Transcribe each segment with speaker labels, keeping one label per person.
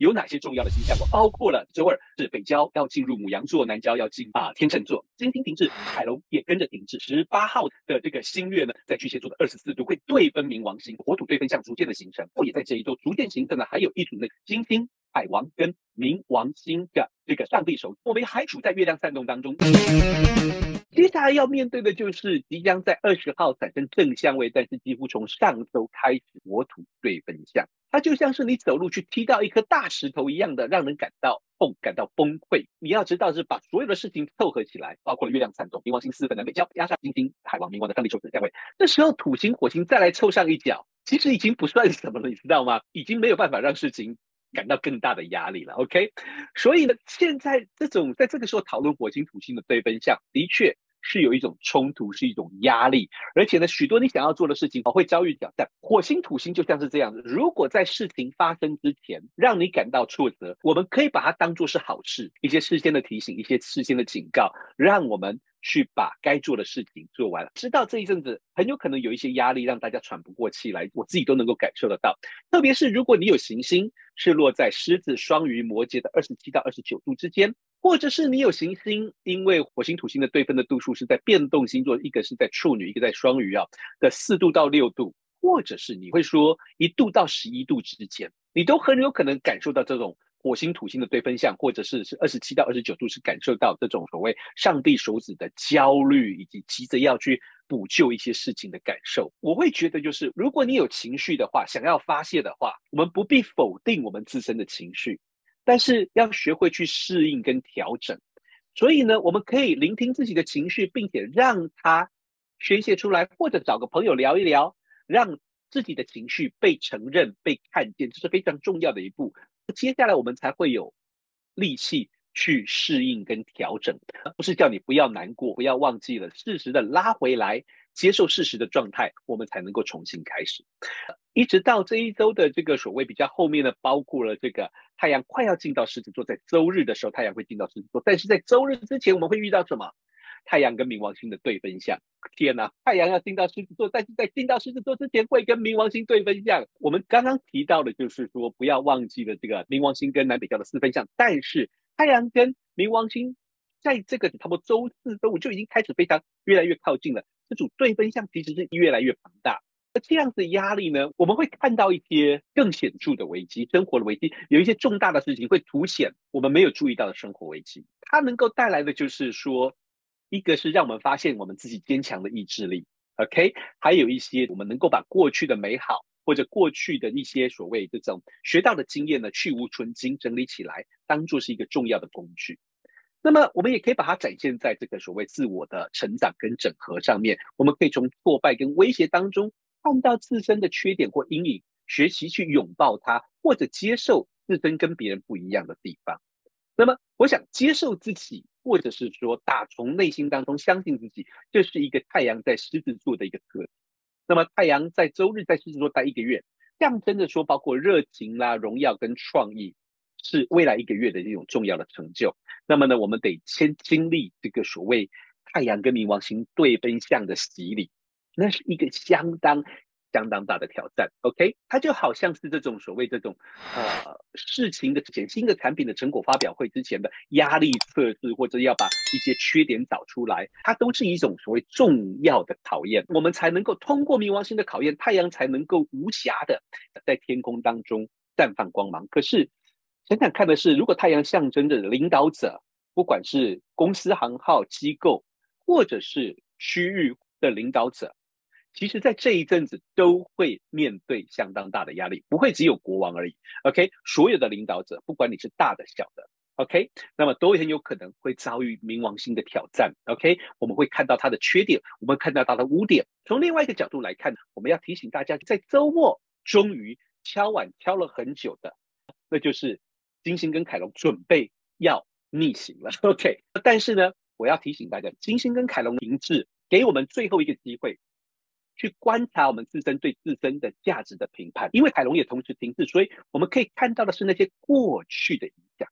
Speaker 1: 有哪些重要的星象？我包括了周二是北交要进入母羊座，南交要进啊天秤座，金星停滞，海龙也跟着停滞。十八号的这个新月呢，在巨蟹座的二十四度会对分冥王星，火土对分相逐渐的形成。或也在这一周逐渐形成的，还有一组呢金星。海王跟冥王星的这个上帝手，我们还处在月亮散动当中。接下来要面对的就是即将在二十号产生正相位，但是几乎从上周开始火土对分相，它就像是你走路去踢到一颗大石头一样的，让人感到痛，感到崩溃。你要知道是把所有的事情凑合起来，包括了月亮散动、冥王星四分南北交，压上金星、海王、冥王的上帝守子相位，这时候土星、火星再来凑上一脚，其实已经不算什么了，你知道吗？已经没有办法让事情。感到更大的压力了，OK，所以呢，现在这种在这个时候讨论火星土星的对分相，的确是有一种冲突，是一种压力，而且呢，许多你想要做的事情会遭遇挑战。火星土星就像是这样子，如果在事情发生之前让你感到挫折，我们可以把它当做是好事，一些事先的提醒，一些事先的警告，让我们。去把该做的事情做完了，知道这一阵子很有可能有一些压力，让大家喘不过气来，我自己都能够感受得到。特别是如果你有行星是落在狮子、双鱼、摩羯的二十七到二十九度之间，或者是你有行星，因为火星土星的对分的度数是在变动星座，一个是在处女，一个在双鱼啊的四度到六度，或者是你会说一度到十一度之间，你都很有可能感受到这种。火星土星的对分相，或者是是二十七到二十九度，是感受到这种所谓上帝手指的焦虑，以及急着要去补救一些事情的感受。我会觉得，就是如果你有情绪的话，想要发泄的话，我们不必否定我们自身的情绪，但是要学会去适应跟调整。所以呢，我们可以聆听自己的情绪，并且让它宣泄出来，或者找个朋友聊一聊，让自己的情绪被承认、被看见，这是非常重要的一步。接下来我们才会有力气去适应跟调整，不是叫你不要难过，不要忘记了，适时的拉回来，接受事实的状态，我们才能够重新开始。一直到这一周的这个所谓比较后面的，包括了这个太阳快要进到狮子座，在周日的时候太阳会进到狮子座，但是在周日之前我们会遇到什么？太阳跟冥王星的对分相，天哪！太阳要进到狮子座，但是在进到狮子座之前会跟冥王星对分相。我们刚刚提到的，就是说不要忘记了这个冥王星跟南北交的四分相。但是太阳跟冥王星在这个差不多周四、周五就已经开始非常越来越靠近了。这组对分相其实是越来越庞大。那这样子压力呢，我们会看到一些更显著的危机，生活的危机，有一些重大的事情会凸显我们没有注意到的生活危机。它能够带来的就是说。一个是让我们发现我们自己坚强的意志力，OK，还有一些我们能够把过去的美好或者过去的一些所谓这种学到的经验呢，去芜存菁，整理起来，当做是一个重要的工具。那么我们也可以把它展现在这个所谓自我的成长跟整合上面。我们可以从挫败跟威胁当中看到自身的缺点或阴影，学习去拥抱它，或者接受自身跟别人不一样的地方。那么我想接受自己。或者是说，打从内心当中相信自己，这是一个太阳在狮子座的一个特质。那么太阳在周日在狮子座待一个月，象征着说，包括热情啦、荣耀跟创意，是未来一个月的一种重要的成就。那么呢，我们得先经历这个所谓太阳跟冥王星对分相的洗礼，那是一个相当。相当大的挑战，OK，它就好像是这种所谓这种呃事情的之前新的产品的成果发表会之前的压力测试，或者要把一些缺点找出来，它都是一种所谓重要的考验，我们才能够通过冥王星的考验，太阳才能够无瑕的在天空当中绽放光芒。可是想想看的是，如果太阳象征着领导者，不管是公司行号机构，或者是区域的领导者。其实，在这一阵子都会面对相当大的压力，不会只有国王而已。OK，所有的领导者，不管你是大的小的，OK，那么都很有可能会遭遇冥王星的挑战。OK，我们会看到他的缺点，我们看到他的污点。从另外一个角度来看，我们要提醒大家，在周末终于敲碗敲了很久的，那就是金星跟凯龙准备要逆行了。OK，但是呢，我要提醒大家，金星跟凯龙停滞，给我们最后一个机会。去观察我们自身对自身的价值的评判，因为海龙也同时停滞，所以我们可以看到的是那些过去的影响。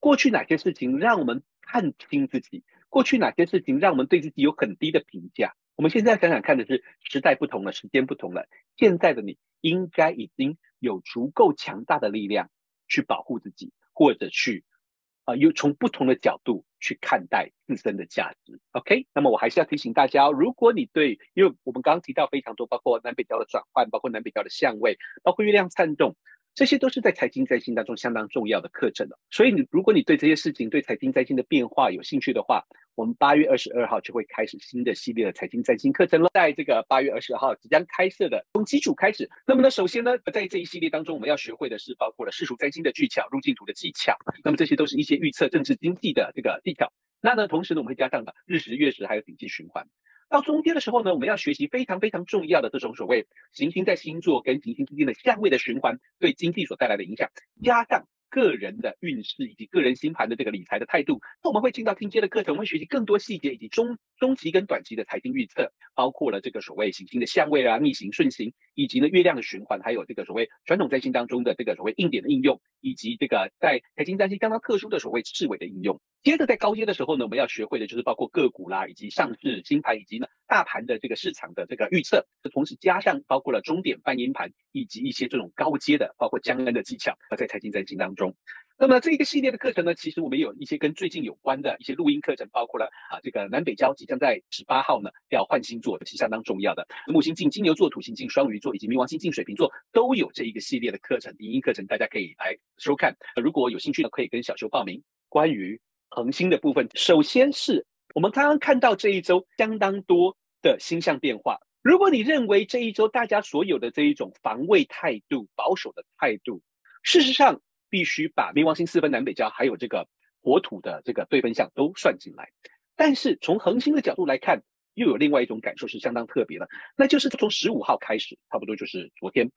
Speaker 1: 过去哪些事情让我们看清自己？过去哪些事情让我们对自己有很低的评价？我们现在想想看的是，时代不同了，时间不同了，现在的你应该已经有足够强大的力量去保护自己，或者去啊，又、从不同的角度去看待自身的价值。OK，那么我还是要提醒大家，如果你对，因为我们刚刚提到非常多，包括南北调的转换，包括南北调的相位，包括月亮颤动。这些都是在财经占星当中相当重要的课程的，所以你如果你对这些事情、对财经占星的变化有兴趣的话，我们八月二十二号就会开始新的系列的财经占星课程了。在这个八月二十二号即将开设的，从基础开始。那么呢，首先呢，在这一系列当中，我们要学会的是包括了世俗占星的技巧、路径图的技巧。那么这些都是一些预测政治经济的这个技巧。那呢，同时呢，我们会加上的日食、月食还有景气循环。到中间的时候呢，我们要学习非常非常重要的这种所谓行星在星座跟行星之间的相位的循环对经济所带来的影响，加上个人的运势以及个人星盘的这个理财的态度。那我们会进到进阶的课程，我们会学习更多细节以及中中期跟短期的财经预测，包括了这个所谓行星的相位啊、逆行、顺行，以及呢月亮的循环，还有这个所谓传统占星当中的这个所谓硬点的应用，以及这个在财经占星相当特殊的所谓赤尾的应用。接着在高阶的时候呢，我们要学会的就是包括个股啦，以及上市星盘，以及呢大盘的这个市场的这个预测，同时加上包括了钟点半音盘，以及一些这种高阶的，包括江恩的技巧啊，在财经占星当中。那么这一个系列的课程呢，其实我们有一些跟最近有关的一些录音课程，包括了啊这个南北交即将在十八号呢要换星座，是相当重要的木星进金牛座、土星进双鱼座，以及冥王星进水瓶座，都有这一个系列的课程，影音课程大家可以来收看。如果有兴趣呢，可以跟小修报名。关于恒星的部分，首先是我们刚刚看到这一周相当多的星象变化。如果你认为这一周大家所有的这一种防卫态度、保守的态度，事实上必须把冥王星四分南北交还有这个火土的这个对分相都算进来。但是从恒星的角度来看，又有另外一种感受是相当特别的，那就是从十五号开始，差不多就是昨天，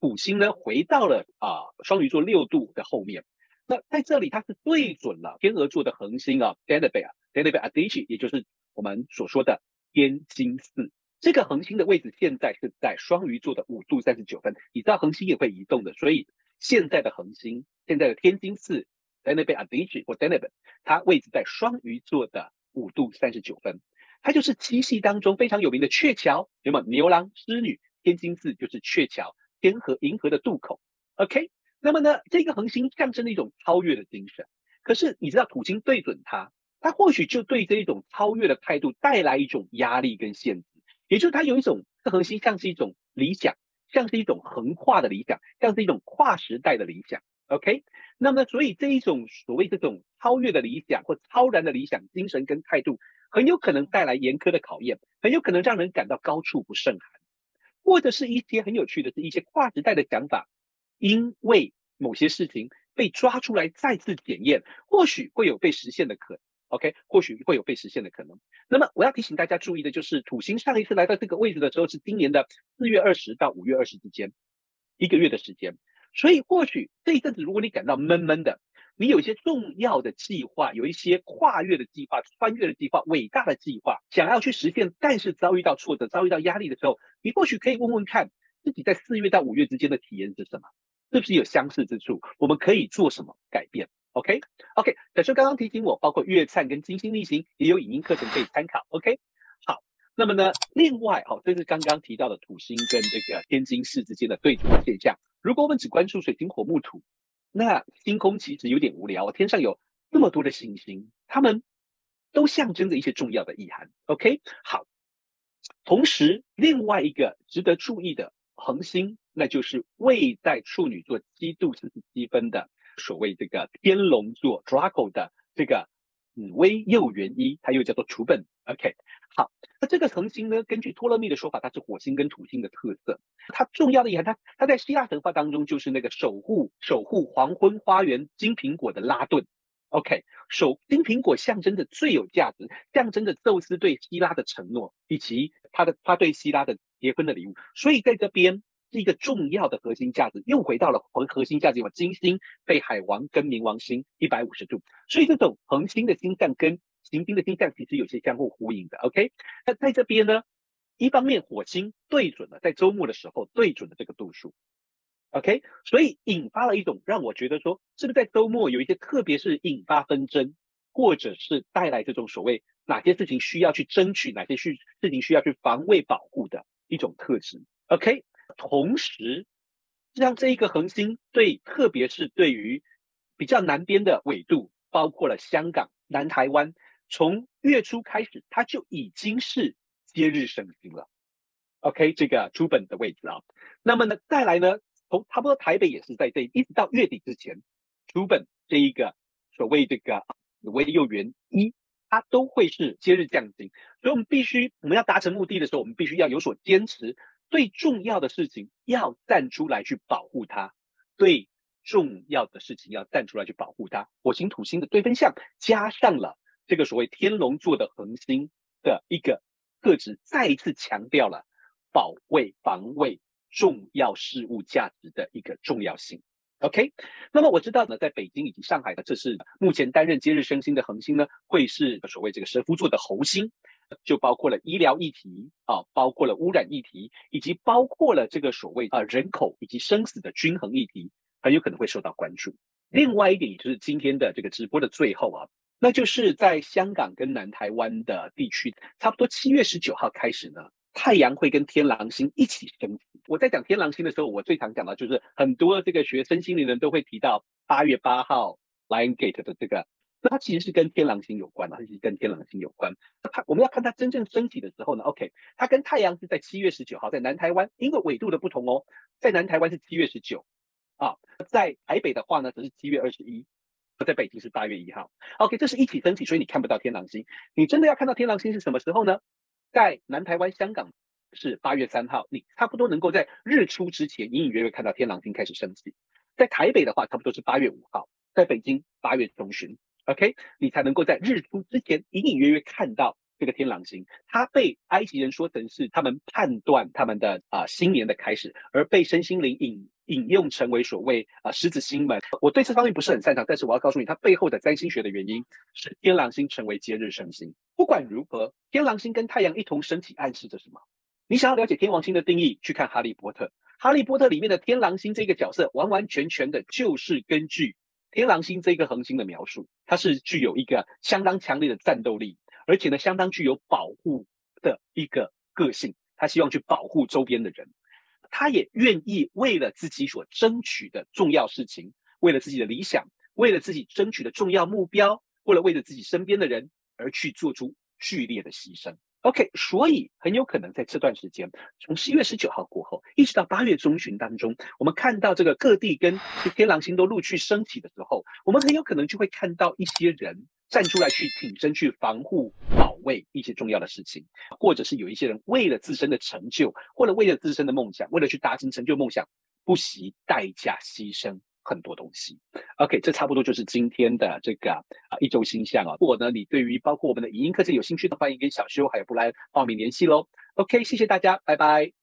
Speaker 1: 土星呢回到了啊双鱼座六度的后面。那在这里，它是对准了天鹅座的恒星啊，Deneb 啊，Deneb Adich，也就是我们所说的天津四。这个恒星的位置现在是在双鱼座的五度三十九分。你知道恒星也会移动的，所以现在的恒星，现在的天津四，Deneb Adich 或 Deneb，它位置在双鱼座的五度三十九分。它就是七系当中非常有名的鹊桥，有没有牛郎织女？天津四就是鹊桥，天河银河的渡口。OK。那么呢，这个恒星象征了一种超越的精神。可是你知道，土星对准它，他或许就对这一种超越的态度带来一种压力跟限制。也就是他有一种，这恒星像是一种理想，像是一种横跨的理想，像是一种跨时代的理想。OK，那么所以这一种所谓这种超越的理想或超然的理想精神跟态度，很有可能带来严苛的考验，很有可能让人感到高处不胜寒，或者是一些很有趣的是一些跨时代的想法。因为某些事情被抓出来再次检验，或许会有被实现的可能。OK，或许会有被实现的可能。那么我要提醒大家注意的就是，土星上一次来到这个位置的时候是今年的四月二十到五月二十之间，一个月的时间。所以或许这一阵子，如果你感到闷闷的，你有一些重要的计划，有一些跨越的计划、穿越的计划、伟大的计划，想要去实现，但是遭遇到挫折、遭遇到压力的时候，你或许可以问问看自己在四月到五月之间的体验是什么。是不是有相似之处？我们可以做什么改变？OK，OK。小修刚刚提醒我，包括月灿跟金星逆行也有影音课程可以参考。OK，好。那么呢，另外，哦，这是刚刚提到的土星跟这个天津四之间的对冲现象。如果我们只关注水金火木土，那星空其实有点无聊。天上有那么多的星星，它们都象征着一些重要的意涵。OK，好。同时，另外一个值得注意的恒星。那就是位在处女座七度四十七分的所谓这个天龙座 Draco 的这个紫微右元一，它又叫做楚本。OK，好，那这个恒星呢，根据托勒密的说法，它是火星跟土星的特色。它重要的意涵，它它在希腊神话当中就是那个守护守护黄昏花园金苹果的拉顿。OK，守金苹果象征着最有价值，象征着宙斯对希拉的承诺以及他的他对希拉的结婚的礼物。所以在这边。是一个重要的核心价值，又回到了核核心价值，有金星被海王跟冥王星一百五十度，所以这种恒星的星象跟行星的星象其实有些相互呼应的。OK，那在这边呢，一方面火星对准了在周末的时候对准了这个度数，OK，所以引发了一种让我觉得说，是不是在周末有一些特别是引发纷争，或者是带来这种所谓哪些事情需要去争取，哪些事事情需要去防卫保护的一种特质。OK。同时，实际上这一个恒星对，特别是对于比较南边的纬度，包括了香港、南台湾，从月初开始，它就已经是接日升星了。OK，这个初本的位置啊，那么呢，再来呢，从差不多台北也是在这，一直到月底之前，初本这一个所谓这个紫微幼元一，它都会是接日降星，所以我们必须我们要达成目的的时候，我们必须要有所坚持。最重要的事情要站出来去保护它，最重要的事情要站出来去保护它。火星土星的对分相加上了这个所谓天龙座的恒星的一个特质，再一次强调了保卫防卫重要事物价值的一个重要性。OK，那么我知道呢，在北京以及上海呢，这是目前担任接日升星的恒星呢，会是所谓这个蛇夫座的猴星。就包括了医疗议题啊，包括了污染议题，以及包括了这个所谓啊人口以及生死的均衡议题，很有可能会受到关注。另外一点，也就是今天的这个直播的最后啊，那就是在香港跟南台湾的地区，差不多七月十九号开始呢，太阳会跟天狼星一起升起。我在讲天狼星的时候，我最常讲到就是很多这个学身心灵的人都会提到八月八号 Lion Gate 的这个。那它其实是跟天狼星有关的，它其实跟天狼星有关。那它我们要看它真正升起的时候呢，OK，它跟太阳是在七月十九号，在南台湾，因为纬度的不同哦，在南台湾是七月十九，啊，在台北的话呢，则是七月二十一，在北京是八月一号。OK，这是一起升起，所以你看不到天狼星。你真的要看到天狼星是什么时候呢？在南台湾、香港是八月三号，你差不多能够在日出之前隐隐约约看到天狼星开始升起。在台北的话，差不多是八月五号，在北京八月中旬。OK，你才能够在日出之前隐隐约约看到这个天狼星。它被埃及人说成是他们判断他们的啊、新年的开始，而被身心灵引引用成为所谓啊狮子星门。我对这方面不是很擅长，但是我要告诉你，它背后的占星学的原因是天狼星成为节日升星。不管如何，天狼星跟太阳一同升起，暗示着什么？你想要了解天王星的定义，去看《哈利波特》。《哈利波特》里面的天狼星这个角色，完完全全的就是根据。天狼星这个恒星的描述，它是具有一个相当强烈的战斗力，而且呢，相当具有保护的一个个性。他希望去保护周边的人，他也愿意为了自己所争取的重要事情，为了自己的理想，为了自己争取的重要目标，为了为了自己身边的人而去做出剧烈的牺牲。OK，所以很有可能在这段时间，从十一月十九号过后，一直到八月中旬当中，我们看到这个各地跟天狼星都陆续升起的时候，我们很有可能就会看到一些人站出来去挺身去防护、保卫一些重要的事情，或者是有一些人为了自身的成就，或者为了自身的梦想，为了去达成成就梦想，不惜代价牺牲。很多东西，OK，这差不多就是今天的这个啊一周星象啊。如果呢，你对于包括我们的语音课程有兴趣的，欢迎跟小修还有布莱报名联系喽。OK，谢谢大家，拜拜。